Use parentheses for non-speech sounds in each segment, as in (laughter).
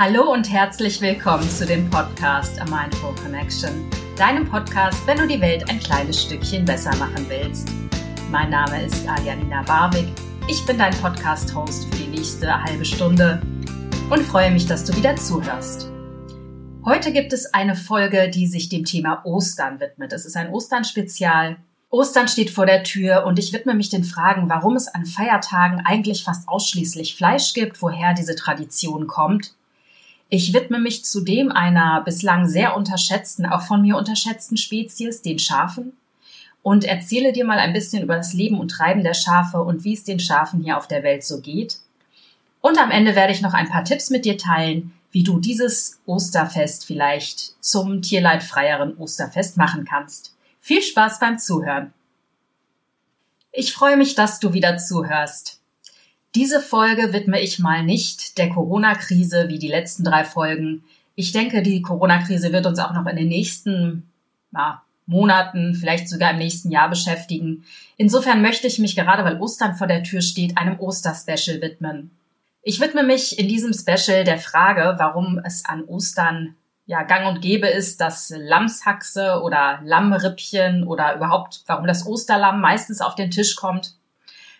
Hallo und herzlich willkommen zu dem Podcast A Mindful Connection, deinem Podcast, wenn du die Welt ein kleines Stückchen besser machen willst. Mein Name ist Aljanina Barwig. Ich bin dein Podcast-Host für die nächste halbe Stunde und freue mich, dass du wieder zuhörst. Heute gibt es eine Folge, die sich dem Thema Ostern widmet. Es ist ein Ostern-Spezial. Ostern steht vor der Tür und ich widme mich den Fragen, warum es an Feiertagen eigentlich fast ausschließlich Fleisch gibt, woher diese Tradition kommt ich widme mich zudem einer bislang sehr unterschätzten, auch von mir unterschätzten Spezies, den Schafen, und erzähle dir mal ein bisschen über das Leben und Treiben der Schafe und wie es den Schafen hier auf der Welt so geht. Und am Ende werde ich noch ein paar Tipps mit dir teilen, wie du dieses Osterfest vielleicht zum tierleidfreieren Osterfest machen kannst. Viel Spaß beim Zuhören. Ich freue mich, dass du wieder zuhörst. Diese Folge widme ich mal nicht der Corona-Krise wie die letzten drei Folgen. Ich denke, die Corona-Krise wird uns auch noch in den nächsten ja, Monaten, vielleicht sogar im nächsten Jahr beschäftigen. Insofern möchte ich mich gerade, weil Ostern vor der Tür steht, einem Osterspecial widmen. Ich widme mich in diesem Special der Frage, warum es an Ostern ja gang und gäbe ist, dass Lammshaxe oder Lammrippchen oder überhaupt, warum das Osterlamm meistens auf den Tisch kommt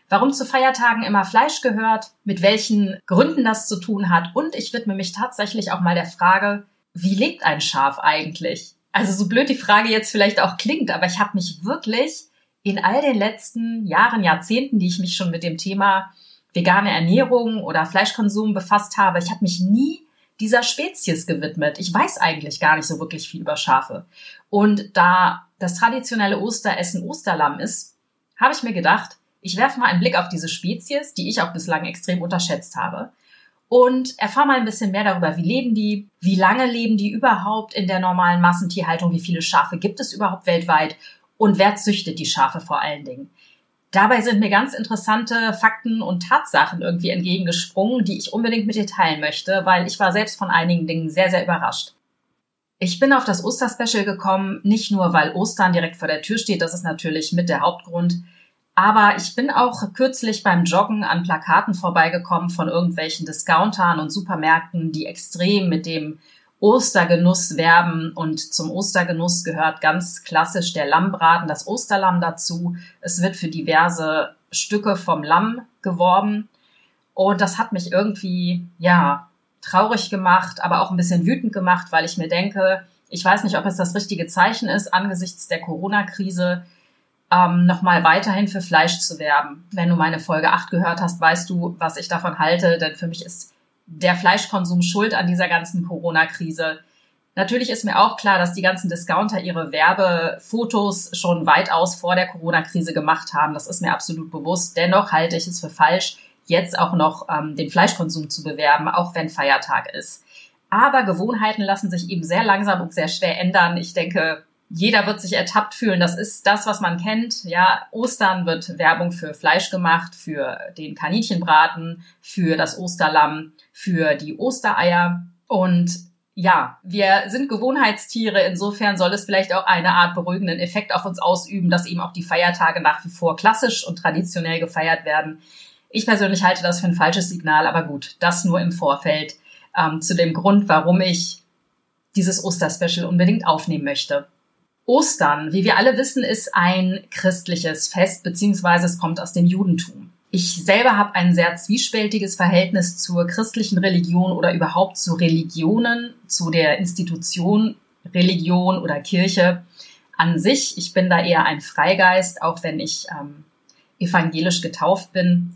warum zu Feiertagen immer Fleisch gehört, mit welchen Gründen das zu tun hat und ich widme mich tatsächlich auch mal der Frage, wie lebt ein Schaf eigentlich? Also so blöd die Frage jetzt vielleicht auch klingt, aber ich habe mich wirklich in all den letzten Jahren, Jahrzehnten, die ich mich schon mit dem Thema vegane Ernährung oder Fleischkonsum befasst habe, ich habe mich nie dieser Spezies gewidmet. Ich weiß eigentlich gar nicht so wirklich viel über Schafe. Und da das traditionelle Osteressen Osterlamm ist, habe ich mir gedacht, ich werfe mal einen Blick auf diese Spezies, die ich auch bislang extrem unterschätzt habe. Und erfahre mal ein bisschen mehr darüber, wie leben die, wie lange leben die überhaupt in der normalen Massentierhaltung, wie viele Schafe gibt es überhaupt weltweit und wer züchtet die Schafe vor allen Dingen. Dabei sind mir ganz interessante Fakten und Tatsachen irgendwie entgegengesprungen, die ich unbedingt mit dir teilen möchte, weil ich war selbst von einigen Dingen sehr, sehr überrascht. Ich bin auf das Osterspecial gekommen, nicht nur weil Ostern direkt vor der Tür steht, das ist natürlich mit der Hauptgrund, aber ich bin auch kürzlich beim Joggen an Plakaten vorbeigekommen von irgendwelchen Discountern und Supermärkten, die extrem mit dem Ostergenuss werben. Und zum Ostergenuss gehört ganz klassisch der Lammbraten, das Osterlamm dazu. Es wird für diverse Stücke vom Lamm geworben. Und das hat mich irgendwie, ja, traurig gemacht, aber auch ein bisschen wütend gemacht, weil ich mir denke, ich weiß nicht, ob es das richtige Zeichen ist angesichts der Corona-Krise, ähm, nochmal weiterhin für Fleisch zu werben. Wenn du meine Folge 8 gehört hast, weißt du, was ich davon halte, denn für mich ist der Fleischkonsum schuld an dieser ganzen Corona-Krise. Natürlich ist mir auch klar, dass die ganzen Discounter ihre Werbefotos schon weitaus vor der Corona-Krise gemacht haben. Das ist mir absolut bewusst. Dennoch halte ich es für falsch, jetzt auch noch ähm, den Fleischkonsum zu bewerben, auch wenn Feiertag ist. Aber Gewohnheiten lassen sich eben sehr langsam und sehr schwer ändern. Ich denke, jeder wird sich ertappt fühlen. Das ist das, was man kennt. Ja, Ostern wird Werbung für Fleisch gemacht, für den Kaninchenbraten, für das Osterlamm, für die Ostereier. Und ja, wir sind Gewohnheitstiere. Insofern soll es vielleicht auch eine Art beruhigenden Effekt auf uns ausüben, dass eben auch die Feiertage nach wie vor klassisch und traditionell gefeiert werden. Ich persönlich halte das für ein falsches Signal, aber gut, das nur im Vorfeld ähm, zu dem Grund, warum ich dieses Osterspecial unbedingt aufnehmen möchte. Ostern, wie wir alle wissen, ist ein christliches Fest, beziehungsweise es kommt aus dem Judentum. Ich selber habe ein sehr zwiespältiges Verhältnis zur christlichen Religion oder überhaupt zu Religionen, zu der Institution Religion oder Kirche an sich. Ich bin da eher ein Freigeist, auch wenn ich ähm, evangelisch getauft bin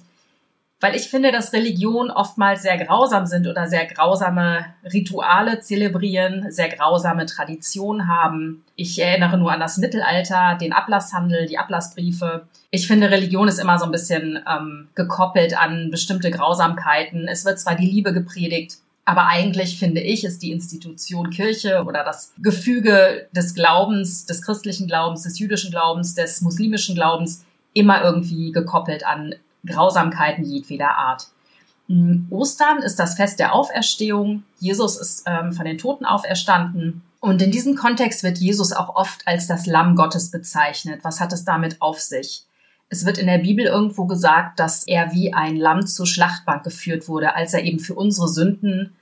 weil ich finde, dass Religionen oftmals sehr grausam sind oder sehr grausame Rituale zelebrieren, sehr grausame Traditionen haben. Ich erinnere nur an das Mittelalter, den Ablasshandel, die Ablassbriefe. Ich finde, Religion ist immer so ein bisschen ähm, gekoppelt an bestimmte Grausamkeiten. Es wird zwar die Liebe gepredigt, aber eigentlich finde ich, ist die Institution Kirche oder das Gefüge des Glaubens, des christlichen Glaubens, des jüdischen Glaubens, des muslimischen Glaubens immer irgendwie gekoppelt an Grausamkeiten jedweder Art. Mm, Ostern ist das Fest der Auferstehung. Jesus ist ähm, von den Toten auferstanden. Und in diesem Kontext wird Jesus auch oft als das Lamm Gottes bezeichnet. Was hat es damit auf sich? Es wird in der Bibel irgendwo gesagt, dass er wie ein Lamm zur Schlachtbank geführt wurde, als er eben für unsere Sünden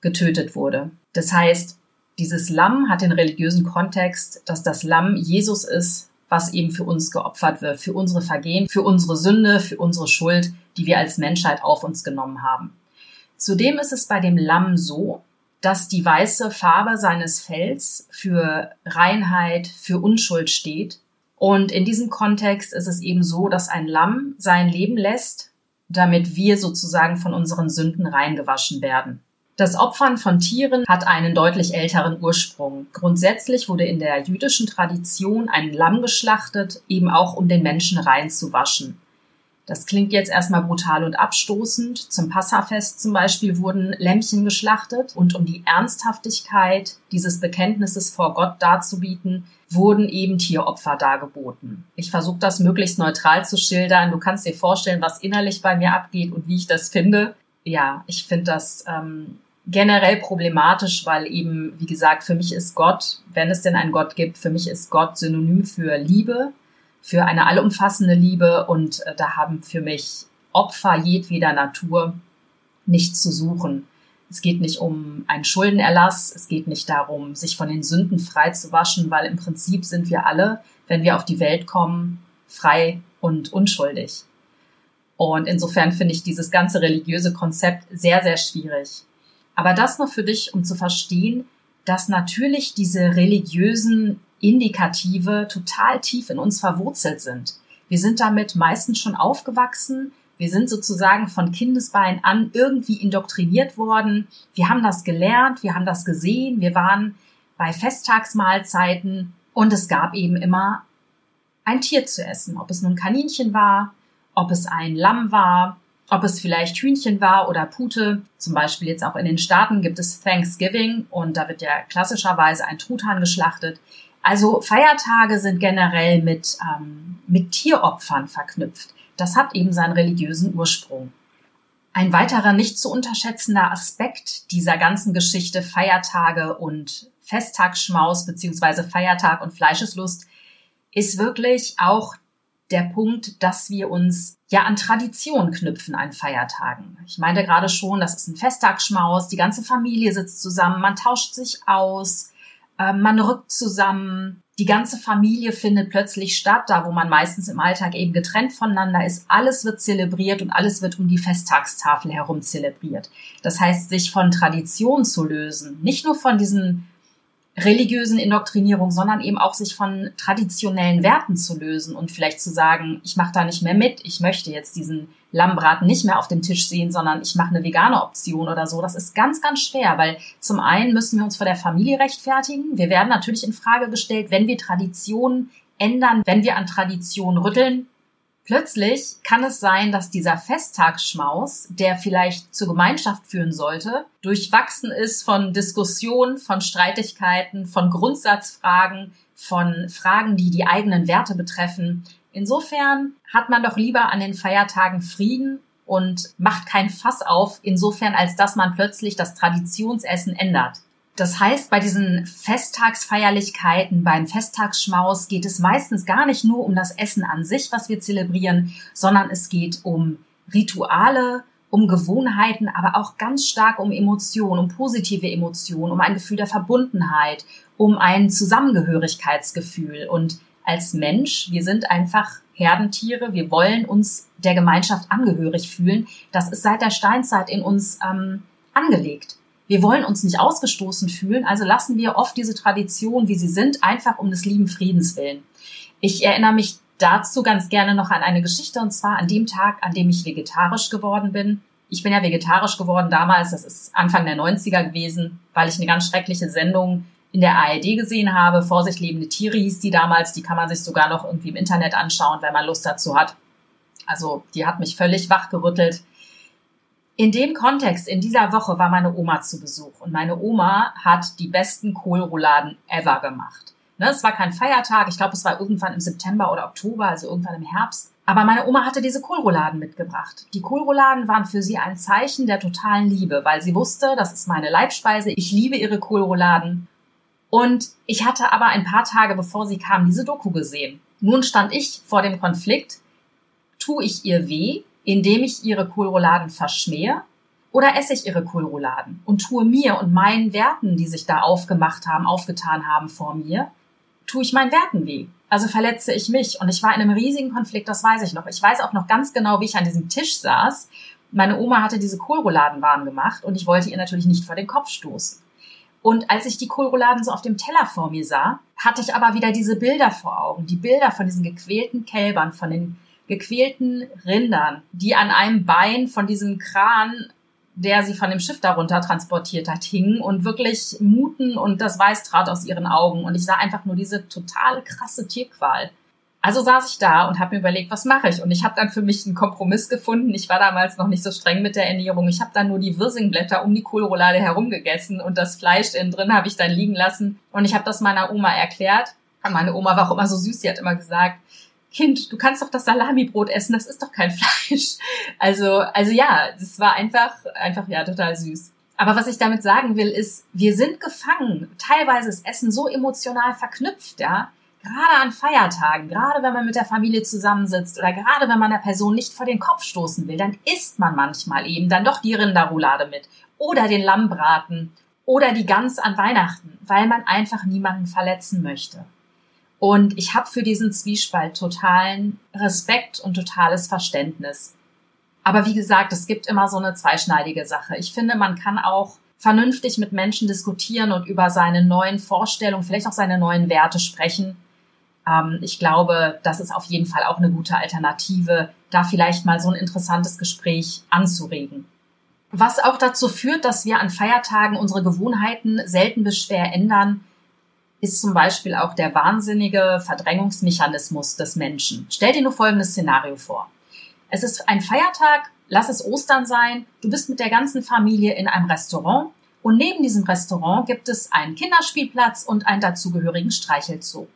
getötet wurde. Das heißt, dieses Lamm hat den religiösen Kontext, dass das Lamm Jesus ist, was eben für uns geopfert wird, für unsere Vergehen, für unsere Sünde, für unsere Schuld, die wir als Menschheit auf uns genommen haben. Zudem ist es bei dem Lamm so, dass die weiße Farbe seines Fells für Reinheit, für Unschuld steht. Und in diesem Kontext ist es eben so, dass ein Lamm sein Leben lässt, damit wir sozusagen von unseren Sünden reingewaschen werden. Das Opfern von Tieren hat einen deutlich älteren Ursprung. Grundsätzlich wurde in der jüdischen Tradition ein Lamm geschlachtet, eben auch um den Menschen reinzuwaschen. Das klingt jetzt erstmal brutal und abstoßend. Zum Passafest zum Beispiel wurden Lämmchen geschlachtet und um die Ernsthaftigkeit dieses Bekenntnisses vor Gott darzubieten, wurden eben Tieropfer dargeboten. Ich versuche das möglichst neutral zu schildern. Du kannst dir vorstellen, was innerlich bei mir abgeht und wie ich das finde. Ja, ich finde das ähm, generell problematisch, weil eben, wie gesagt, für mich ist Gott, wenn es denn einen Gott gibt, für mich ist Gott synonym für Liebe, für eine allumfassende Liebe und äh, da haben für mich Opfer jedweder Natur nichts zu suchen. Es geht nicht um einen Schuldenerlass, es geht nicht darum, sich von den Sünden frei zu waschen, weil im Prinzip sind wir alle, wenn wir auf die Welt kommen, frei und unschuldig. Und insofern finde ich dieses ganze religiöse Konzept sehr, sehr schwierig. Aber das nur für dich, um zu verstehen, dass natürlich diese religiösen Indikative total tief in uns verwurzelt sind. Wir sind damit meistens schon aufgewachsen. Wir sind sozusagen von Kindesbein an irgendwie indoktriniert worden. Wir haben das gelernt, wir haben das gesehen, wir waren bei Festtagsmahlzeiten und es gab eben immer ein Tier zu essen. Ob es nun Kaninchen war, ob es ein Lamm war, ob es vielleicht Hühnchen war oder Pute. Zum Beispiel jetzt auch in den Staaten gibt es Thanksgiving und da wird ja klassischerweise ein Truthahn geschlachtet. Also Feiertage sind generell mit, ähm, mit Tieropfern verknüpft. Das hat eben seinen religiösen Ursprung. Ein weiterer nicht zu unterschätzender Aspekt dieser ganzen Geschichte Feiertage und Festtagsschmaus beziehungsweise Feiertag und Fleischeslust ist wirklich auch der Punkt, dass wir uns ja an Tradition knüpfen an Feiertagen. Ich meinte gerade schon, das ist ein Festtagsschmaus, die ganze Familie sitzt zusammen, man tauscht sich aus, äh, man rückt zusammen, die ganze Familie findet plötzlich statt, da wo man meistens im Alltag eben getrennt voneinander ist. Alles wird zelebriert und alles wird um die Festtagstafel herum zelebriert. Das heißt, sich von Tradition zu lösen, nicht nur von diesen religiösen Indoktrinierung, sondern eben auch sich von traditionellen Werten zu lösen und vielleicht zu sagen, ich mache da nicht mehr mit, ich möchte jetzt diesen Lammbraten nicht mehr auf dem Tisch sehen, sondern ich mache eine vegane Option oder so. Das ist ganz, ganz schwer, weil zum einen müssen wir uns vor der Familie rechtfertigen. Wir werden natürlich in Frage gestellt, wenn wir Traditionen ändern, wenn wir an Traditionen rütteln, Plötzlich kann es sein, dass dieser Festtagsschmaus, der vielleicht zur Gemeinschaft führen sollte, durchwachsen ist von Diskussionen, von Streitigkeiten, von Grundsatzfragen, von Fragen, die die eigenen Werte betreffen. Insofern hat man doch lieber an den Feiertagen Frieden und macht kein Fass auf, insofern als dass man plötzlich das Traditionsessen ändert. Das heißt, bei diesen Festtagsfeierlichkeiten, beim Festtagsschmaus geht es meistens gar nicht nur um das Essen an sich, was wir zelebrieren, sondern es geht um Rituale, um Gewohnheiten, aber auch ganz stark um Emotionen, um positive Emotionen, um ein Gefühl der Verbundenheit, um ein Zusammengehörigkeitsgefühl. Und als Mensch, wir sind einfach Herdentiere, wir wollen uns der Gemeinschaft angehörig fühlen. Das ist seit der Steinzeit in uns ähm, angelegt. Wir wollen uns nicht ausgestoßen fühlen, also lassen wir oft diese Tradition, wie sie sind, einfach um des lieben Friedens willen. Ich erinnere mich dazu ganz gerne noch an eine Geschichte und zwar an dem Tag, an dem ich vegetarisch geworden bin. Ich bin ja vegetarisch geworden damals, das ist Anfang der 90er gewesen, weil ich eine ganz schreckliche Sendung in der ARD gesehen habe. Vorsicht lebende Tiere hieß die damals, die kann man sich sogar noch irgendwie im Internet anschauen, wenn man Lust dazu hat. Also die hat mich völlig wachgerüttelt. In dem Kontext, in dieser Woche war meine Oma zu Besuch und meine Oma hat die besten Kohlrouladen ever gemacht. Ne, es war kein Feiertag, ich glaube, es war irgendwann im September oder Oktober, also irgendwann im Herbst. Aber meine Oma hatte diese Kohlrouladen mitgebracht. Die Kohlrouladen waren für sie ein Zeichen der totalen Liebe, weil sie wusste, das ist meine Leibspeise, ich liebe ihre Kohlrouladen. Und ich hatte aber ein paar Tage bevor sie kam diese Doku gesehen. Nun stand ich vor dem Konflikt, tue ich ihr weh indem ich ihre Kohlrouladen verschmähe? Oder esse ich ihre Kohlrouladen und tue mir und meinen Werten, die sich da aufgemacht haben, aufgetan haben vor mir, tue ich meinen Werten weh. Also verletze ich mich. Und ich war in einem riesigen Konflikt, das weiß ich noch. Ich weiß auch noch ganz genau, wie ich an diesem Tisch saß. Meine Oma hatte diese Kohlrouladen warm gemacht und ich wollte ihr natürlich nicht vor den Kopf stoßen. Und als ich die Kohlrouladen so auf dem Teller vor mir sah, hatte ich aber wieder diese Bilder vor Augen. Die Bilder von diesen gequälten Kälbern, von den gequälten Rindern, die an einem Bein von diesem Kran der sie von dem Schiff darunter transportiert hat, hingen und wirklich muten und das Weiß trat aus ihren Augen. Und ich sah einfach nur diese total krasse Tierqual. Also saß ich da und habe mir überlegt, was mache ich? Und ich habe dann für mich einen Kompromiss gefunden. Ich war damals noch nicht so streng mit der Ernährung. Ich habe dann nur die Wirsingblätter um die Kohlroulade herum gegessen und das Fleisch innen drin habe ich dann liegen lassen. Und ich habe das meiner Oma erklärt. Meine Oma war auch immer so süß. Sie hat immer gesagt, Kind, du kannst doch das Salamibrot essen, das ist doch kein (laughs) Fleisch. Also, also ja, das war einfach, einfach ja total süß. Aber was ich damit sagen will, ist, wir sind gefangen. Teilweise ist Essen so emotional verknüpft, ja. Gerade an Feiertagen, gerade wenn man mit der Familie zusammensitzt oder gerade wenn man der Person nicht vor den Kopf stoßen will, dann isst man manchmal eben dann doch die Rinderroulade mit oder den Lammbraten oder die Gans an Weihnachten, weil man einfach niemanden verletzen möchte. Und ich habe für diesen Zwiespalt totalen Respekt und totales Verständnis. Aber wie gesagt, es gibt immer so eine zweischneidige Sache. Ich finde, man kann auch vernünftig mit Menschen diskutieren und über seine neuen Vorstellungen, vielleicht auch seine neuen Werte sprechen. Ähm, ich glaube, das ist auf jeden Fall auch eine gute Alternative, da vielleicht mal so ein interessantes Gespräch anzuregen. Was auch dazu führt, dass wir an Feiertagen unsere Gewohnheiten selten bis schwer ändern, ist zum Beispiel auch der wahnsinnige Verdrängungsmechanismus des Menschen. Stell dir nur folgendes Szenario vor. Es ist ein Feiertag, lass es Ostern sein, du bist mit der ganzen Familie in einem Restaurant und neben diesem Restaurant gibt es einen Kinderspielplatz und einen dazugehörigen Streichelzoo.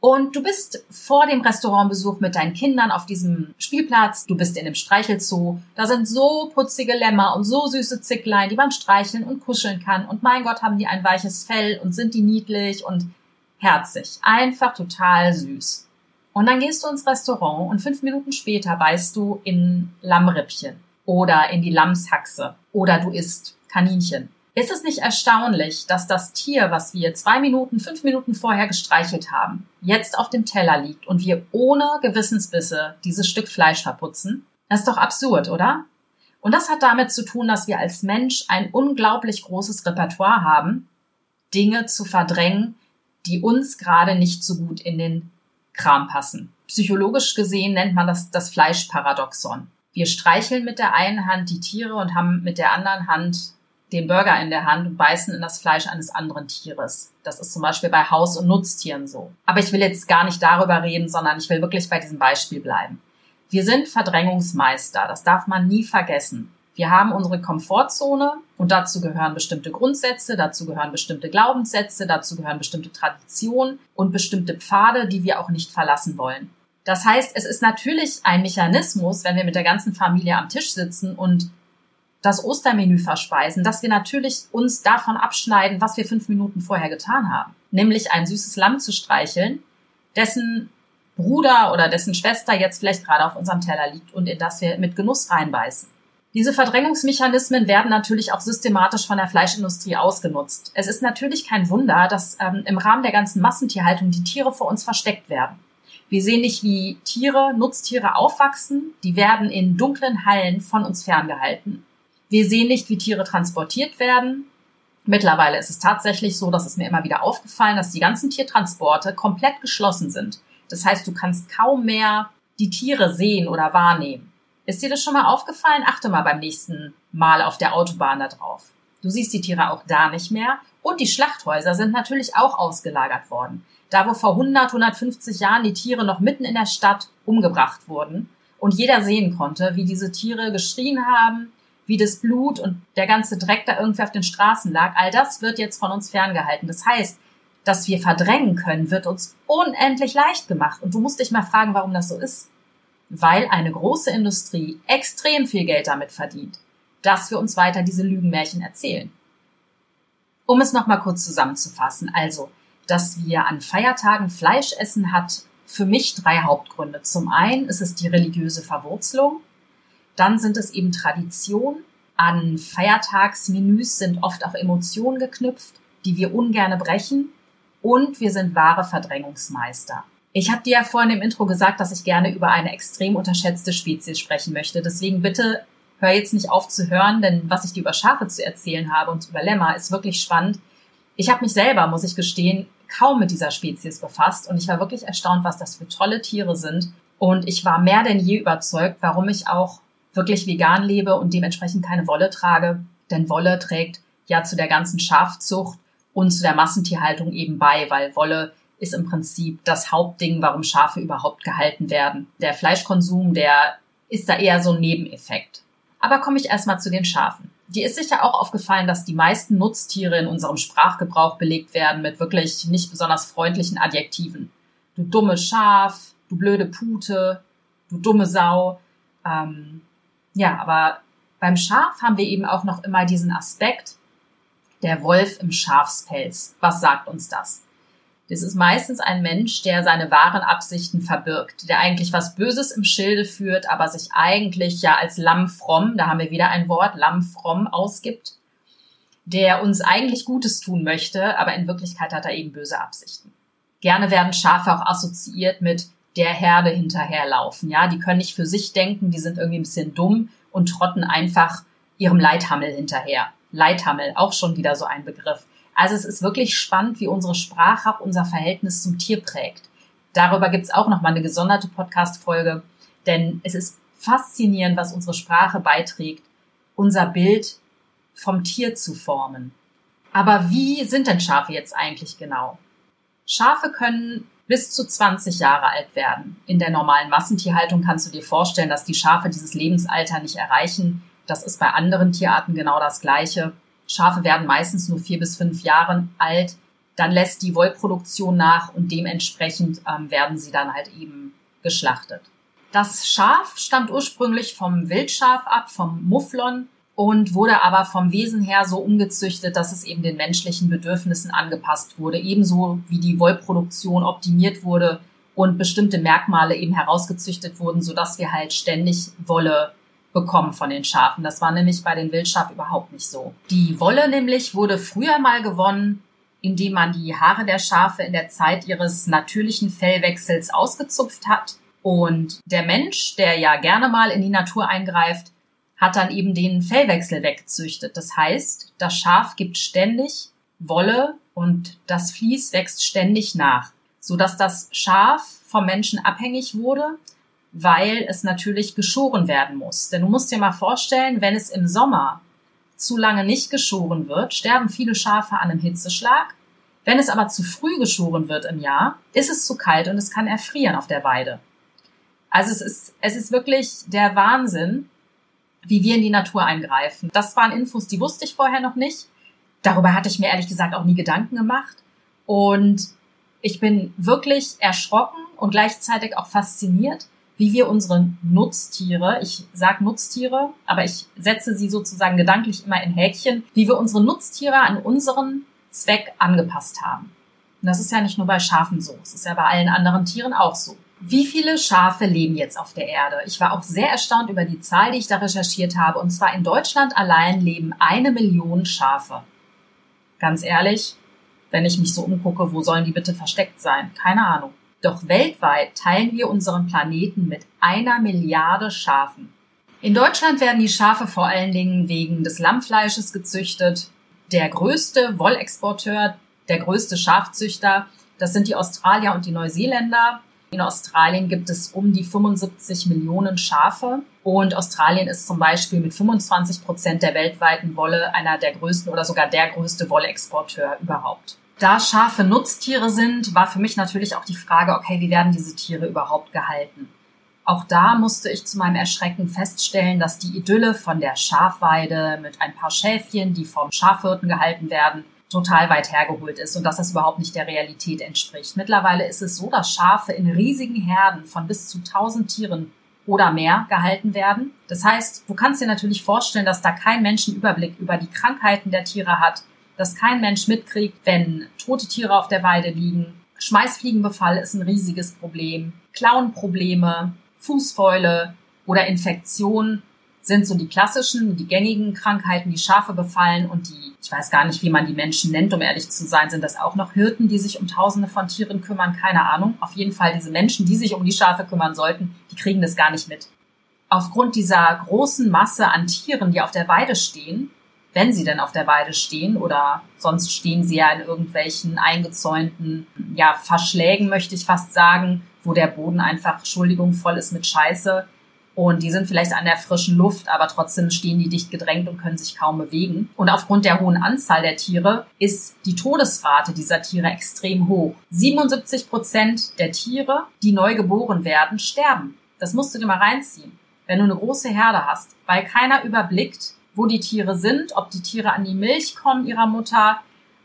Und du bist vor dem Restaurantbesuch mit deinen Kindern auf diesem Spielplatz, du bist in dem Streichelzoo, da sind so putzige Lämmer und so süße Zicklein, die man streicheln und kuscheln kann. Und mein Gott, haben die ein weiches Fell und sind die niedlich und herzig. Einfach total süß. Und dann gehst du ins Restaurant und fünf Minuten später beißt du in Lammrippchen oder in die Lammshaxe oder du isst Kaninchen. Ist es nicht erstaunlich, dass das Tier, was wir zwei Minuten, fünf Minuten vorher gestreichelt haben, jetzt auf dem Teller liegt und wir ohne Gewissensbisse dieses Stück Fleisch verputzen? Das ist doch absurd, oder? Und das hat damit zu tun, dass wir als Mensch ein unglaublich großes Repertoire haben, Dinge zu verdrängen, die uns gerade nicht so gut in den Kram passen. Psychologisch gesehen nennt man das das Fleischparadoxon. Wir streicheln mit der einen Hand die Tiere und haben mit der anderen Hand den Burger in der Hand und beißen in das Fleisch eines anderen Tieres. Das ist zum Beispiel bei Haus- und Nutztieren so. Aber ich will jetzt gar nicht darüber reden, sondern ich will wirklich bei diesem Beispiel bleiben. Wir sind Verdrängungsmeister, das darf man nie vergessen. Wir haben unsere Komfortzone und dazu gehören bestimmte Grundsätze, dazu gehören bestimmte Glaubenssätze, dazu gehören bestimmte Traditionen und bestimmte Pfade, die wir auch nicht verlassen wollen. Das heißt, es ist natürlich ein Mechanismus, wenn wir mit der ganzen Familie am Tisch sitzen und das Ostermenü verspeisen, dass wir natürlich uns davon abschneiden, was wir fünf Minuten vorher getan haben. Nämlich ein süßes Lamm zu streicheln, dessen Bruder oder dessen Schwester jetzt vielleicht gerade auf unserem Teller liegt und in das wir mit Genuss reinbeißen. Diese Verdrängungsmechanismen werden natürlich auch systematisch von der Fleischindustrie ausgenutzt. Es ist natürlich kein Wunder, dass ähm, im Rahmen der ganzen Massentierhaltung die Tiere vor uns versteckt werden. Wir sehen nicht, wie Tiere, Nutztiere aufwachsen. Die werden in dunklen Hallen von uns ferngehalten. Wir sehen nicht, wie Tiere transportiert werden. Mittlerweile ist es tatsächlich so, dass es mir immer wieder aufgefallen, dass die ganzen Tiertransporte komplett geschlossen sind. Das heißt, du kannst kaum mehr die Tiere sehen oder wahrnehmen. Ist dir das schon mal aufgefallen? Achte mal beim nächsten Mal auf der Autobahn da drauf. Du siehst die Tiere auch da nicht mehr. Und die Schlachthäuser sind natürlich auch ausgelagert worden. Da, wo vor 100, 150 Jahren die Tiere noch mitten in der Stadt umgebracht wurden und jeder sehen konnte, wie diese Tiere geschrien haben, wie das Blut und der ganze Dreck da irgendwie auf den Straßen lag, all das wird jetzt von uns ferngehalten. Das heißt, dass wir verdrängen können, wird uns unendlich leicht gemacht. Und du musst dich mal fragen, warum das so ist. Weil eine große Industrie extrem viel Geld damit verdient, dass wir uns weiter diese Lügenmärchen erzählen. Um es nochmal kurz zusammenzufassen, also, dass wir an Feiertagen Fleisch essen hat für mich drei Hauptgründe. Zum einen ist es die religiöse Verwurzelung, dann sind es eben Tradition, An Feiertagsmenüs sind oft auch Emotionen geknüpft, die wir ungerne brechen. Und wir sind wahre Verdrängungsmeister. Ich habe dir ja vorhin im Intro gesagt, dass ich gerne über eine extrem unterschätzte Spezies sprechen möchte. Deswegen bitte hör jetzt nicht auf zu hören, denn was ich dir über Schafe zu erzählen habe und über Lämmer ist wirklich spannend. Ich habe mich selber, muss ich gestehen, kaum mit dieser Spezies befasst und ich war wirklich erstaunt, was das für tolle Tiere sind. Und ich war mehr denn je überzeugt, warum ich auch wirklich vegan lebe und dementsprechend keine Wolle trage. Denn Wolle trägt ja zu der ganzen Schafzucht und zu der Massentierhaltung eben bei, weil Wolle ist im Prinzip das Hauptding, warum Schafe überhaupt gehalten werden. Der Fleischkonsum, der ist da eher so ein Nebeneffekt. Aber komme ich erstmal zu den Schafen. Dir ist sicher auch aufgefallen, dass die meisten Nutztiere in unserem Sprachgebrauch belegt werden mit wirklich nicht besonders freundlichen Adjektiven. Du dumme Schaf, du blöde Pute, du dumme Sau. Ähm, ja, aber beim Schaf haben wir eben auch noch immer diesen Aspekt, der Wolf im Schafspelz. Was sagt uns das? Das ist meistens ein Mensch, der seine wahren Absichten verbirgt, der eigentlich was Böses im Schilde führt, aber sich eigentlich ja als Lammfromm, da haben wir wieder ein Wort, Lammfromm ausgibt, der uns eigentlich Gutes tun möchte, aber in Wirklichkeit hat er eben böse Absichten. Gerne werden Schafe auch assoziiert mit der Herde hinterherlaufen. Ja, die können nicht für sich denken, die sind irgendwie ein bisschen dumm und trotten einfach ihrem Leithammel hinterher. Leithammel, auch schon wieder so ein Begriff. Also es ist wirklich spannend, wie unsere Sprache auch unser Verhältnis zum Tier prägt. Darüber gibt's auch noch mal eine gesonderte Podcast-Folge, denn es ist faszinierend, was unsere Sprache beiträgt, unser Bild vom Tier zu formen. Aber wie sind denn Schafe jetzt eigentlich genau? Schafe können bis zu 20 Jahre alt werden. In der normalen Massentierhaltung kannst du dir vorstellen, dass die Schafe dieses Lebensalter nicht erreichen. Das ist bei anderen Tierarten genau das Gleiche. Schafe werden meistens nur vier bis fünf Jahre alt. Dann lässt die Wollproduktion nach und dementsprechend ähm, werden sie dann halt eben geschlachtet. Das Schaf stammt ursprünglich vom Wildschaf ab, vom Mufflon und wurde aber vom Wesen her so umgezüchtet, dass es eben den menschlichen Bedürfnissen angepasst wurde, ebenso wie die Wollproduktion optimiert wurde und bestimmte Merkmale eben herausgezüchtet wurden, sodass wir halt ständig Wolle bekommen von den Schafen. Das war nämlich bei den Wildschafen überhaupt nicht so. Die Wolle nämlich wurde früher mal gewonnen, indem man die Haare der Schafe in der Zeit ihres natürlichen Fellwechsels ausgezupft hat. Und der Mensch, der ja gerne mal in die Natur eingreift, hat dann eben den Fellwechsel weggezüchtet. Das heißt, das Schaf gibt ständig Wolle und das Vlies wächst ständig nach, so dass das Schaf vom Menschen abhängig wurde, weil es natürlich geschoren werden muss. Denn du musst dir mal vorstellen, wenn es im Sommer zu lange nicht geschoren wird, sterben viele Schafe an einem Hitzeschlag. Wenn es aber zu früh geschoren wird im Jahr, ist es zu kalt und es kann erfrieren auf der Weide. Also es ist, es ist wirklich der Wahnsinn, wie wir in die Natur eingreifen. Das waren Infos, die wusste ich vorher noch nicht. Darüber hatte ich mir ehrlich gesagt auch nie Gedanken gemacht. Und ich bin wirklich erschrocken und gleichzeitig auch fasziniert, wie wir unsere Nutztiere, ich sage Nutztiere, aber ich setze sie sozusagen gedanklich immer in Häkchen, wie wir unsere Nutztiere an unseren Zweck angepasst haben. Und das ist ja nicht nur bei Schafen so, es ist ja bei allen anderen Tieren auch so. Wie viele Schafe leben jetzt auf der Erde? Ich war auch sehr erstaunt über die Zahl, die ich da recherchiert habe. Und zwar in Deutschland allein leben eine Million Schafe. Ganz ehrlich, wenn ich mich so umgucke, wo sollen die bitte versteckt sein? Keine Ahnung. Doch weltweit teilen wir unseren Planeten mit einer Milliarde Schafen. In Deutschland werden die Schafe vor allen Dingen wegen des Lammfleisches gezüchtet. Der größte Wollexporteur, der größte Schafzüchter, das sind die Australier und die Neuseeländer. In Australien gibt es um die 75 Millionen Schafe und Australien ist zum Beispiel mit 25 Prozent der weltweiten Wolle einer der größten oder sogar der größte Wollexporteur überhaupt. Da Schafe Nutztiere sind, war für mich natürlich auch die Frage, okay, wie werden diese Tiere überhaupt gehalten? Auch da musste ich zu meinem Erschrecken feststellen, dass die Idylle von der Schafweide mit ein paar Schäfchen, die vom Schafhirten gehalten werden, total weit hergeholt ist und dass das überhaupt nicht der Realität entspricht. Mittlerweile ist es so, dass Schafe in riesigen Herden von bis zu 1000 Tieren oder mehr gehalten werden. Das heißt, du kannst dir natürlich vorstellen, dass da kein Mensch einen Überblick über die Krankheiten der Tiere hat, dass kein Mensch mitkriegt, wenn tote Tiere auf der Weide liegen. Schmeißfliegenbefall ist ein riesiges Problem. Klauenprobleme, Fußfäule oder Infektionen sind so die klassischen, die gängigen Krankheiten, die Schafe befallen und die, ich weiß gar nicht, wie man die Menschen nennt, um ehrlich zu sein, sind das auch noch Hirten, die sich um Tausende von Tieren kümmern, keine Ahnung. Auf jeden Fall diese Menschen, die sich um die Schafe kümmern sollten, die kriegen das gar nicht mit. Aufgrund dieser großen Masse an Tieren, die auf der Weide stehen, wenn sie denn auf der Weide stehen oder sonst stehen sie ja in irgendwelchen eingezäunten, ja, Verschlägen, möchte ich fast sagen, wo der Boden einfach, Entschuldigung, voll ist mit Scheiße, und die sind vielleicht an der frischen Luft, aber trotzdem stehen die dicht gedrängt und können sich kaum bewegen. Und aufgrund der hohen Anzahl der Tiere ist die Todesrate dieser Tiere extrem hoch. 77 Prozent der Tiere, die neu geboren werden, sterben. Das musst du dir mal reinziehen. Wenn du eine große Herde hast, weil keiner überblickt, wo die Tiere sind, ob die Tiere an die Milch kommen ihrer Mutter,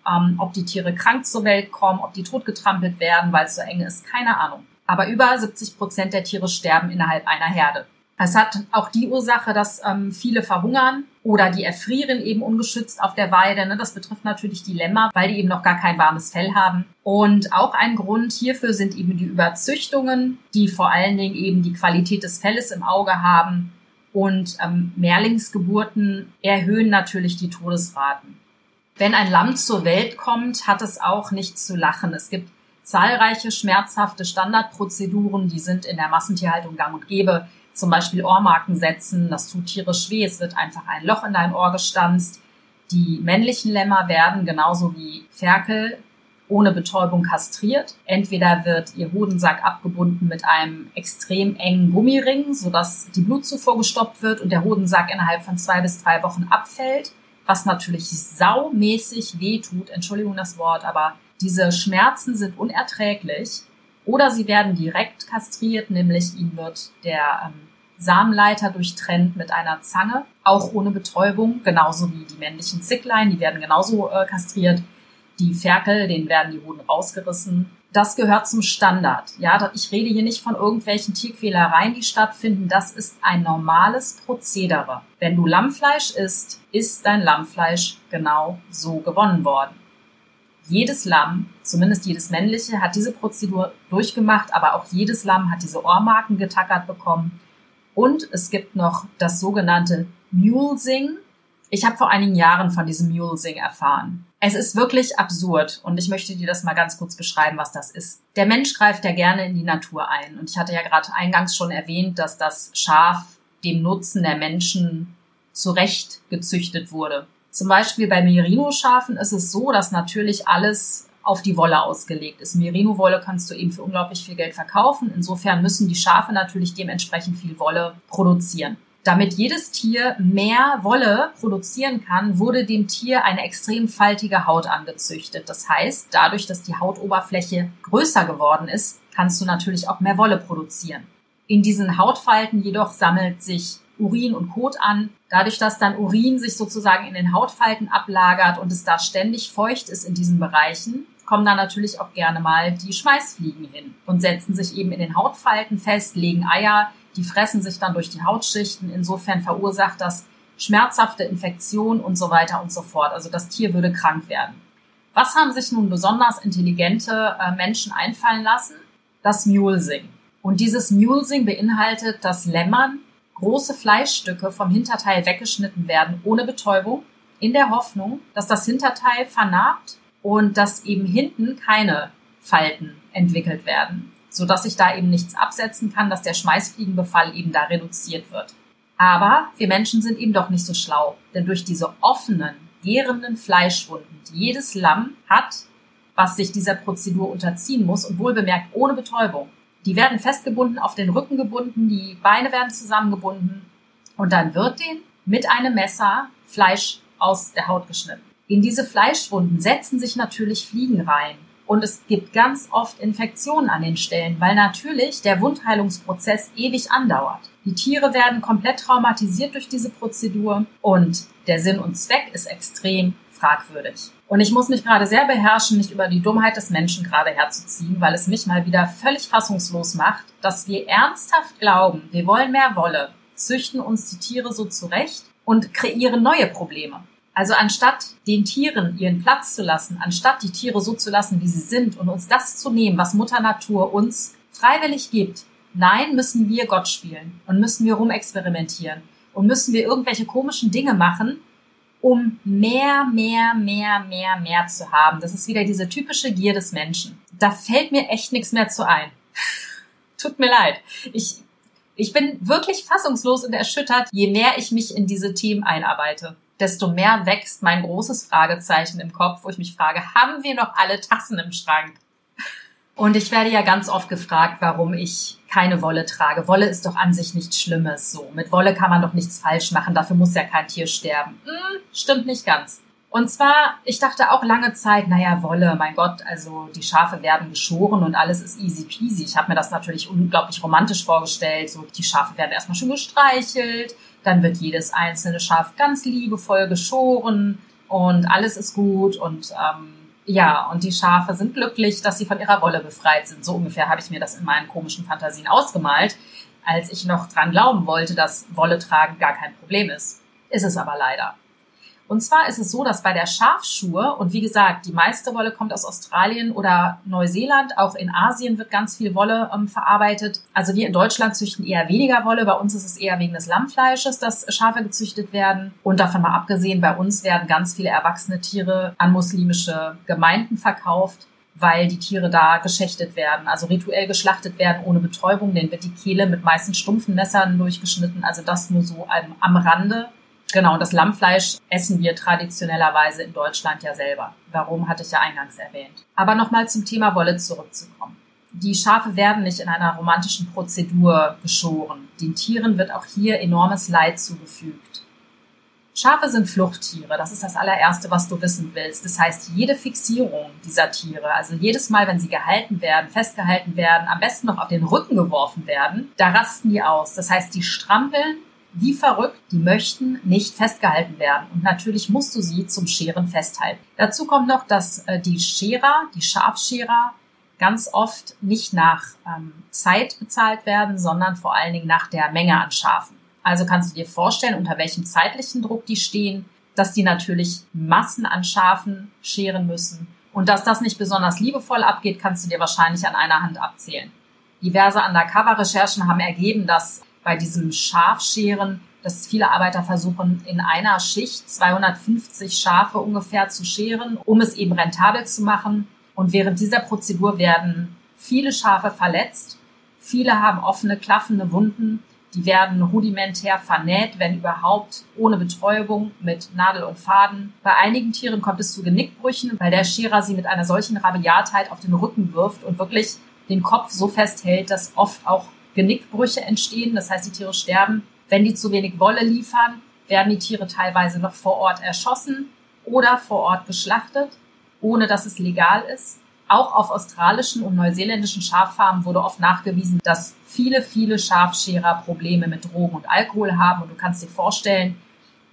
ähm, ob die Tiere krank zur Welt kommen, ob die totgetrampelt werden, weil es so eng ist, keine Ahnung. Aber über 70 Prozent der Tiere sterben innerhalb einer Herde. Es hat auch die Ursache, dass ähm, viele verhungern oder die erfrieren eben ungeschützt auf der Weide. Ne? Das betrifft natürlich die Lämmer, weil die eben noch gar kein warmes Fell haben. Und auch ein Grund hierfür sind eben die Überzüchtungen, die vor allen Dingen eben die Qualität des Felles im Auge haben. Und ähm, Mehrlingsgeburten erhöhen natürlich die Todesraten. Wenn ein Lamm zur Welt kommt, hat es auch nichts zu lachen. Es gibt zahlreiche schmerzhafte Standardprozeduren, die sind in der Massentierhaltung gang und gäbe zum Beispiel Ohrmarken setzen. Das tut tierisch weh. Es wird einfach ein Loch in dein Ohr gestanzt. Die männlichen Lämmer werden genauso wie Ferkel ohne Betäubung kastriert. Entweder wird ihr Hodensack abgebunden mit einem extrem engen Gummiring, sodass die Blutzufuhr gestoppt wird und der Hodensack innerhalb von zwei bis drei Wochen abfällt, was natürlich saumäßig weh tut. Entschuldigung das Wort, aber diese Schmerzen sind unerträglich. Oder sie werden direkt kastriert, nämlich ihnen wird der ähm, Samenleiter durchtrennt mit einer Zange, auch ohne Betäubung, genauso wie die männlichen Zicklein, die werden genauso äh, kastriert. Die Ferkel, denen werden die Hoden rausgerissen. Das gehört zum Standard. Ja, ich rede hier nicht von irgendwelchen Tierquälereien, die stattfinden. Das ist ein normales Prozedere. Wenn du Lammfleisch isst, ist dein Lammfleisch genau so gewonnen worden jedes Lamm, zumindest jedes männliche, hat diese Prozedur durchgemacht, aber auch jedes Lamm hat diese Ohrmarken getackert bekommen. Und es gibt noch das sogenannte Mulesing. Ich habe vor einigen Jahren von diesem Mulesing erfahren. Es ist wirklich absurd und ich möchte dir das mal ganz kurz beschreiben, was das ist. Der Mensch greift ja gerne in die Natur ein und ich hatte ja gerade eingangs schon erwähnt, dass das Schaf dem Nutzen der Menschen zurecht gezüchtet wurde. Zum Beispiel bei Merino-Schafen ist es so, dass natürlich alles auf die Wolle ausgelegt ist. Merino-Wolle kannst du eben für unglaublich viel Geld verkaufen. Insofern müssen die Schafe natürlich dementsprechend viel Wolle produzieren. Damit jedes Tier mehr Wolle produzieren kann, wurde dem Tier eine extrem faltige Haut angezüchtet. Das heißt, dadurch, dass die Hautoberfläche größer geworden ist, kannst du natürlich auch mehr Wolle produzieren. In diesen Hautfalten jedoch sammelt sich Urin und Kot an. Dadurch, dass dann Urin sich sozusagen in den Hautfalten ablagert und es da ständig feucht ist in diesen Bereichen, kommen da natürlich auch gerne mal die Schmeißfliegen hin und setzen sich eben in den Hautfalten fest, legen Eier, die fressen sich dann durch die Hautschichten. Insofern verursacht das schmerzhafte Infektionen und so weiter und so fort. Also das Tier würde krank werden. Was haben sich nun besonders intelligente äh, Menschen einfallen lassen? Das Mulesing. Und dieses Mulesing beinhaltet das Lämmern große Fleischstücke vom Hinterteil weggeschnitten werden ohne Betäubung, in der Hoffnung, dass das Hinterteil vernarbt und dass eben hinten keine Falten entwickelt werden, so dass sich da eben nichts absetzen kann, dass der Schmeißfliegenbefall eben da reduziert wird. Aber wir Menschen sind eben doch nicht so schlau, denn durch diese offenen, gärenden Fleischwunden, die jedes Lamm hat, was sich dieser Prozedur unterziehen muss und wohlbemerkt ohne Betäubung, die werden festgebunden, auf den Rücken gebunden, die Beine werden zusammengebunden und dann wird den mit einem Messer Fleisch aus der Haut geschnitten. In diese Fleischwunden setzen sich natürlich Fliegen rein und es gibt ganz oft Infektionen an den Stellen, weil natürlich der Wundheilungsprozess ewig andauert. Die Tiere werden komplett traumatisiert durch diese Prozedur und der Sinn und Zweck ist extrem fragwürdig. Und ich muss mich gerade sehr beherrschen, nicht über die Dummheit des Menschen gerade herzuziehen, weil es mich mal wieder völlig fassungslos macht, dass wir ernsthaft glauben, wir wollen mehr Wolle, züchten uns die Tiere so zurecht und kreieren neue Probleme. Also anstatt den Tieren ihren Platz zu lassen, anstatt die Tiere so zu lassen, wie sie sind und uns das zu nehmen, was Mutter Natur uns freiwillig gibt, nein, müssen wir Gott spielen und müssen wir rumexperimentieren und müssen wir irgendwelche komischen Dinge machen, um mehr, mehr, mehr, mehr, mehr zu haben. Das ist wieder diese typische Gier des Menschen. Da fällt mir echt nichts mehr zu ein. (laughs) Tut mir leid. Ich, ich bin wirklich fassungslos und erschüttert, je mehr ich mich in diese Themen einarbeite. Desto mehr wächst mein großes Fragezeichen im Kopf, wo ich mich frage, haben wir noch alle Tassen im Schrank? Und ich werde ja ganz oft gefragt, warum ich keine Wolle trage. Wolle ist doch an sich nichts Schlimmes. So, mit Wolle kann man doch nichts falsch machen. Dafür muss ja kein Tier sterben. Hm, stimmt nicht ganz. Und zwar, ich dachte auch lange Zeit, naja, Wolle, mein Gott, also die Schafe werden geschoren und alles ist easy peasy. Ich habe mir das natürlich unglaublich romantisch vorgestellt. So, die Schafe werden erstmal schon gestreichelt, dann wird jedes einzelne Schaf ganz liebevoll geschoren und alles ist gut und ähm, ja, und die Schafe sind glücklich, dass sie von ihrer Wolle befreit sind. So ungefähr habe ich mir das in meinen komischen Fantasien ausgemalt, als ich noch dran glauben wollte, dass Wolle tragen gar kein Problem ist. Ist es aber leider. Und zwar ist es so, dass bei der Schafschuhe, und wie gesagt, die meiste Wolle kommt aus Australien oder Neuseeland, auch in Asien wird ganz viel Wolle ähm, verarbeitet. Also wir in Deutschland züchten eher weniger Wolle, bei uns ist es eher wegen des Lammfleisches, dass Schafe gezüchtet werden. Und davon mal abgesehen, bei uns werden ganz viele erwachsene Tiere an muslimische Gemeinden verkauft weil die Tiere da geschächtet werden, also rituell geschlachtet werden ohne Betäubung. Denen wird die Kehle mit meistens stumpfen Messern durchgeschnitten. Also das nur so am, am Rande. Genau, das Lammfleisch essen wir traditionellerweise in Deutschland ja selber. Warum hatte ich ja eingangs erwähnt. Aber nochmal zum Thema Wolle zurückzukommen. Die Schafe werden nicht in einer romantischen Prozedur geschoren. Den Tieren wird auch hier enormes Leid zugefügt. Schafe sind Fluchttiere. Das ist das allererste, was du wissen willst. Das heißt, jede Fixierung dieser Tiere, also jedes Mal, wenn sie gehalten werden, festgehalten werden, am besten noch auf den Rücken geworfen werden, da rasten die aus. Das heißt, die strampeln wie verrückt, die möchten nicht festgehalten werden. Und natürlich musst du sie zum Scheren festhalten. Dazu kommt noch, dass äh, die Scherer, die Schafscherer, ganz oft nicht nach ähm, Zeit bezahlt werden, sondern vor allen Dingen nach der Menge an Schafen. Also kannst du dir vorstellen, unter welchem zeitlichen Druck die stehen, dass die natürlich Massen an Schafen scheren müssen. Und dass das nicht besonders liebevoll abgeht, kannst du dir wahrscheinlich an einer Hand abzählen. Diverse Undercover-Recherchen haben ergeben, dass bei diesem Schafscheren, dass viele Arbeiter versuchen, in einer Schicht 250 Schafe ungefähr zu scheren, um es eben rentabel zu machen. Und während dieser Prozedur werden viele Schafe verletzt. Viele haben offene, klaffende Wunden. Die werden rudimentär vernäht, wenn überhaupt, ohne Betäubung, mit Nadel und Faden. Bei einigen Tieren kommt es zu Genickbrüchen, weil der Scherer sie mit einer solchen Rabiatheit auf den Rücken wirft und wirklich den Kopf so festhält, dass oft auch Genickbrüche entstehen. Das heißt, die Tiere sterben. Wenn die zu wenig Wolle liefern, werden die Tiere teilweise noch vor Ort erschossen oder vor Ort geschlachtet, ohne dass es legal ist. Auch auf australischen und neuseeländischen Schaffarmen wurde oft nachgewiesen, dass viele, viele Schafscherer Probleme mit Drogen und Alkohol haben. Und du kannst dir vorstellen,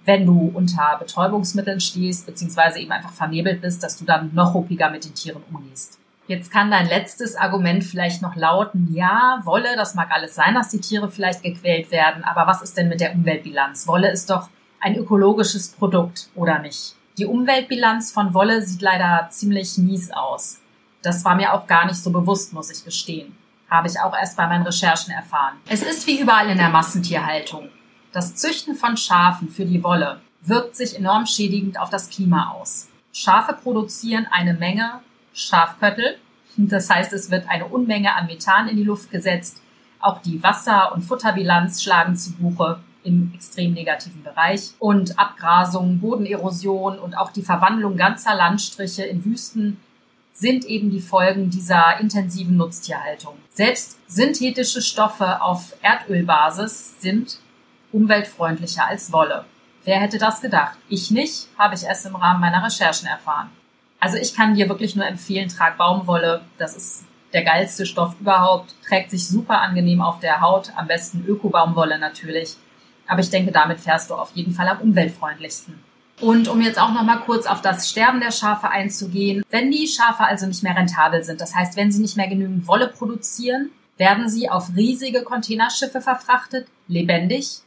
wenn du unter Betäubungsmitteln stehst, beziehungsweise eben einfach vernebelt bist, dass du dann noch ruppiger mit den Tieren umgehst. Jetzt kann dein letztes Argument vielleicht noch lauten, ja, Wolle, das mag alles sein, dass die Tiere vielleicht gequält werden, aber was ist denn mit der Umweltbilanz? Wolle ist doch ein ökologisches Produkt, oder nicht? Die Umweltbilanz von Wolle sieht leider ziemlich mies aus. Das war mir auch gar nicht so bewusst, muss ich gestehen. Habe ich auch erst bei meinen Recherchen erfahren. Es ist wie überall in der Massentierhaltung. Das Züchten von Schafen für die Wolle wirkt sich enorm schädigend auf das Klima aus. Schafe produzieren eine Menge Schafköttel. Das heißt, es wird eine Unmenge an Methan in die Luft gesetzt. Auch die Wasser- und Futterbilanz schlagen zu Buche im extrem negativen Bereich. Und Abgrasung, Bodenerosion und auch die Verwandlung ganzer Landstriche in Wüsten sind eben die Folgen dieser intensiven Nutztierhaltung. Selbst synthetische Stoffe auf Erdölbasis sind umweltfreundlicher als Wolle. Wer hätte das gedacht? Ich nicht, habe ich erst im Rahmen meiner Recherchen erfahren. Also ich kann dir wirklich nur empfehlen, trag Baumwolle. Das ist der geilste Stoff überhaupt. Trägt sich super angenehm auf der Haut. Am besten Öko-Baumwolle natürlich. Aber ich denke, damit fährst du auf jeden Fall am umweltfreundlichsten. Und um jetzt auch noch mal kurz auf das Sterben der Schafe einzugehen. Wenn die Schafe also nicht mehr rentabel sind, das heißt, wenn sie nicht mehr genügend Wolle produzieren, werden sie auf riesige Containerschiffe verfrachtet, lebendig,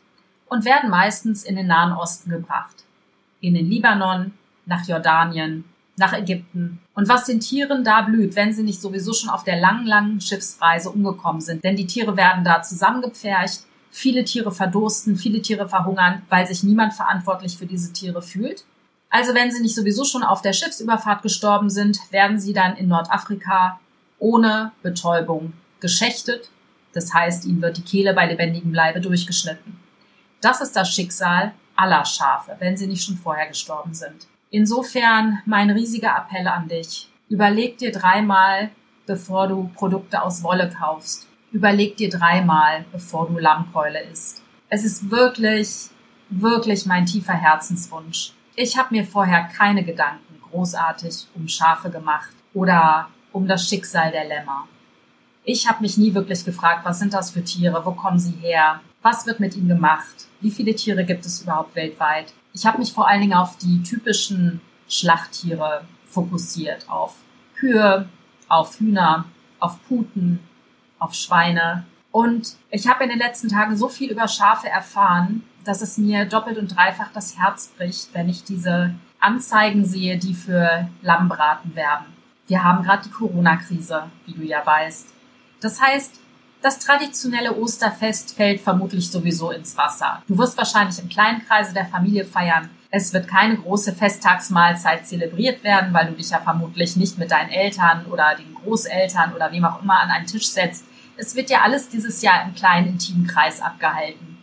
und werden meistens in den Nahen Osten gebracht. In den Libanon, nach Jordanien nach Ägypten. Und was den Tieren da blüht, wenn sie nicht sowieso schon auf der langen, langen Schiffsreise umgekommen sind. Denn die Tiere werden da zusammengepfercht, Viele Tiere verdursten, viele Tiere verhungern, weil sich niemand verantwortlich für diese Tiere fühlt. Also wenn sie nicht sowieso schon auf der Schiffsüberfahrt gestorben sind, werden sie dann in Nordafrika ohne Betäubung geschächtet. Das heißt, ihnen wird die Kehle bei lebendigem Leibe durchgeschnitten. Das ist das Schicksal aller Schafe, wenn sie nicht schon vorher gestorben sind. Insofern mein riesiger Appell an dich. Überleg dir dreimal, bevor du Produkte aus Wolle kaufst. Überleg dir dreimal, bevor du Lammkeule isst. Es ist wirklich, wirklich mein tiefer Herzenswunsch. Ich habe mir vorher keine Gedanken großartig um Schafe gemacht oder um das Schicksal der Lämmer. Ich habe mich nie wirklich gefragt, was sind das für Tiere, wo kommen sie her, was wird mit ihnen gemacht, wie viele Tiere gibt es überhaupt weltweit. Ich habe mich vor allen Dingen auf die typischen Schlachttiere fokussiert, auf Kühe, auf Hühner, auf Puten, auf Schweine. Und ich habe in den letzten Tagen so viel über Schafe erfahren, dass es mir doppelt und dreifach das Herz bricht, wenn ich diese Anzeigen sehe, die für Lammbraten werben. Wir haben gerade die Corona-Krise, wie du ja weißt. Das heißt, das traditionelle Osterfest fällt vermutlich sowieso ins Wasser. Du wirst wahrscheinlich im kleinen Kreise der Familie feiern. Es wird keine große Festtagsmahlzeit zelebriert werden, weil du dich ja vermutlich nicht mit deinen Eltern oder den Großeltern oder wem auch immer an einen Tisch setzt. Es wird ja alles dieses Jahr im kleinen intimen Kreis abgehalten.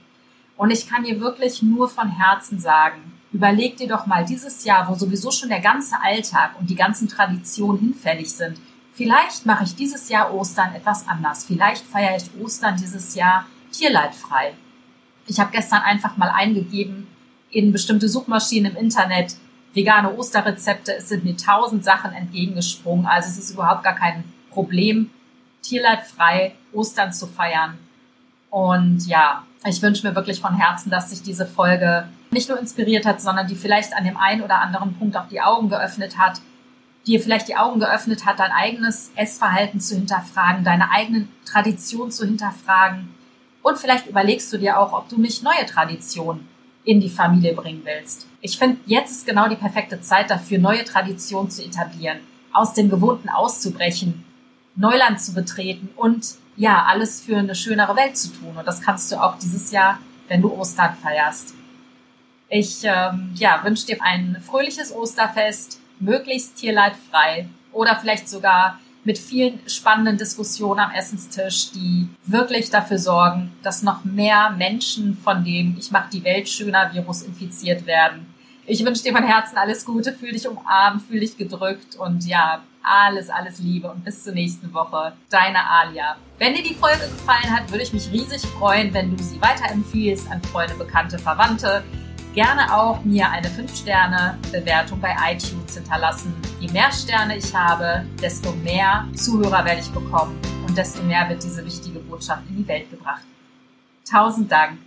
Und ich kann dir wirklich nur von Herzen sagen, überleg dir doch mal dieses Jahr, wo sowieso schon der ganze Alltag und die ganzen Traditionen hinfällig sind, vielleicht mache ich dieses Jahr Ostern etwas anders. Vielleicht feiere ich Ostern dieses Jahr tierleidfrei. Ich habe gestern einfach mal eingegeben, in bestimmte Suchmaschinen im Internet vegane Osterrezepte. Es sind mir tausend Sachen entgegengesprungen. Also es ist überhaupt gar kein Problem, tierleidfrei Ostern zu feiern. Und ja, ich wünsche mir wirklich von Herzen, dass sich diese Folge nicht nur inspiriert hat, sondern die vielleicht an dem einen oder anderen Punkt auch die Augen geöffnet hat, dir vielleicht die Augen geöffnet hat, dein eigenes Essverhalten zu hinterfragen, deine eigenen Traditionen zu hinterfragen. Und vielleicht überlegst du dir auch, ob du nicht neue Traditionen in die Familie bringen willst. Ich finde, jetzt ist genau die perfekte Zeit dafür, neue Traditionen zu etablieren, aus dem Gewohnten auszubrechen, Neuland zu betreten und ja, alles für eine schönere Welt zu tun. Und das kannst du auch dieses Jahr, wenn du Ostern feierst. Ich ähm, ja, wünsche dir ein fröhliches Osterfest, möglichst tierleidfrei oder vielleicht sogar mit vielen spannenden Diskussionen am Essenstisch, die wirklich dafür sorgen, dass noch mehr Menschen von dem Ich mache die Welt schöner Virus infiziert werden. Ich wünsche dir von Herzen alles Gute, fühl dich umarmt, fühl dich gedrückt und ja, alles, alles Liebe und bis zur nächsten Woche. Deine Alia. Wenn dir die Folge gefallen hat, würde ich mich riesig freuen, wenn du sie weiterempfiehlst an Freunde, Bekannte, Verwandte gerne auch mir eine 5-Sterne-Bewertung bei iTunes hinterlassen. Je mehr Sterne ich habe, desto mehr Zuhörer werde ich bekommen und desto mehr wird diese wichtige Botschaft in die Welt gebracht. Tausend Dank.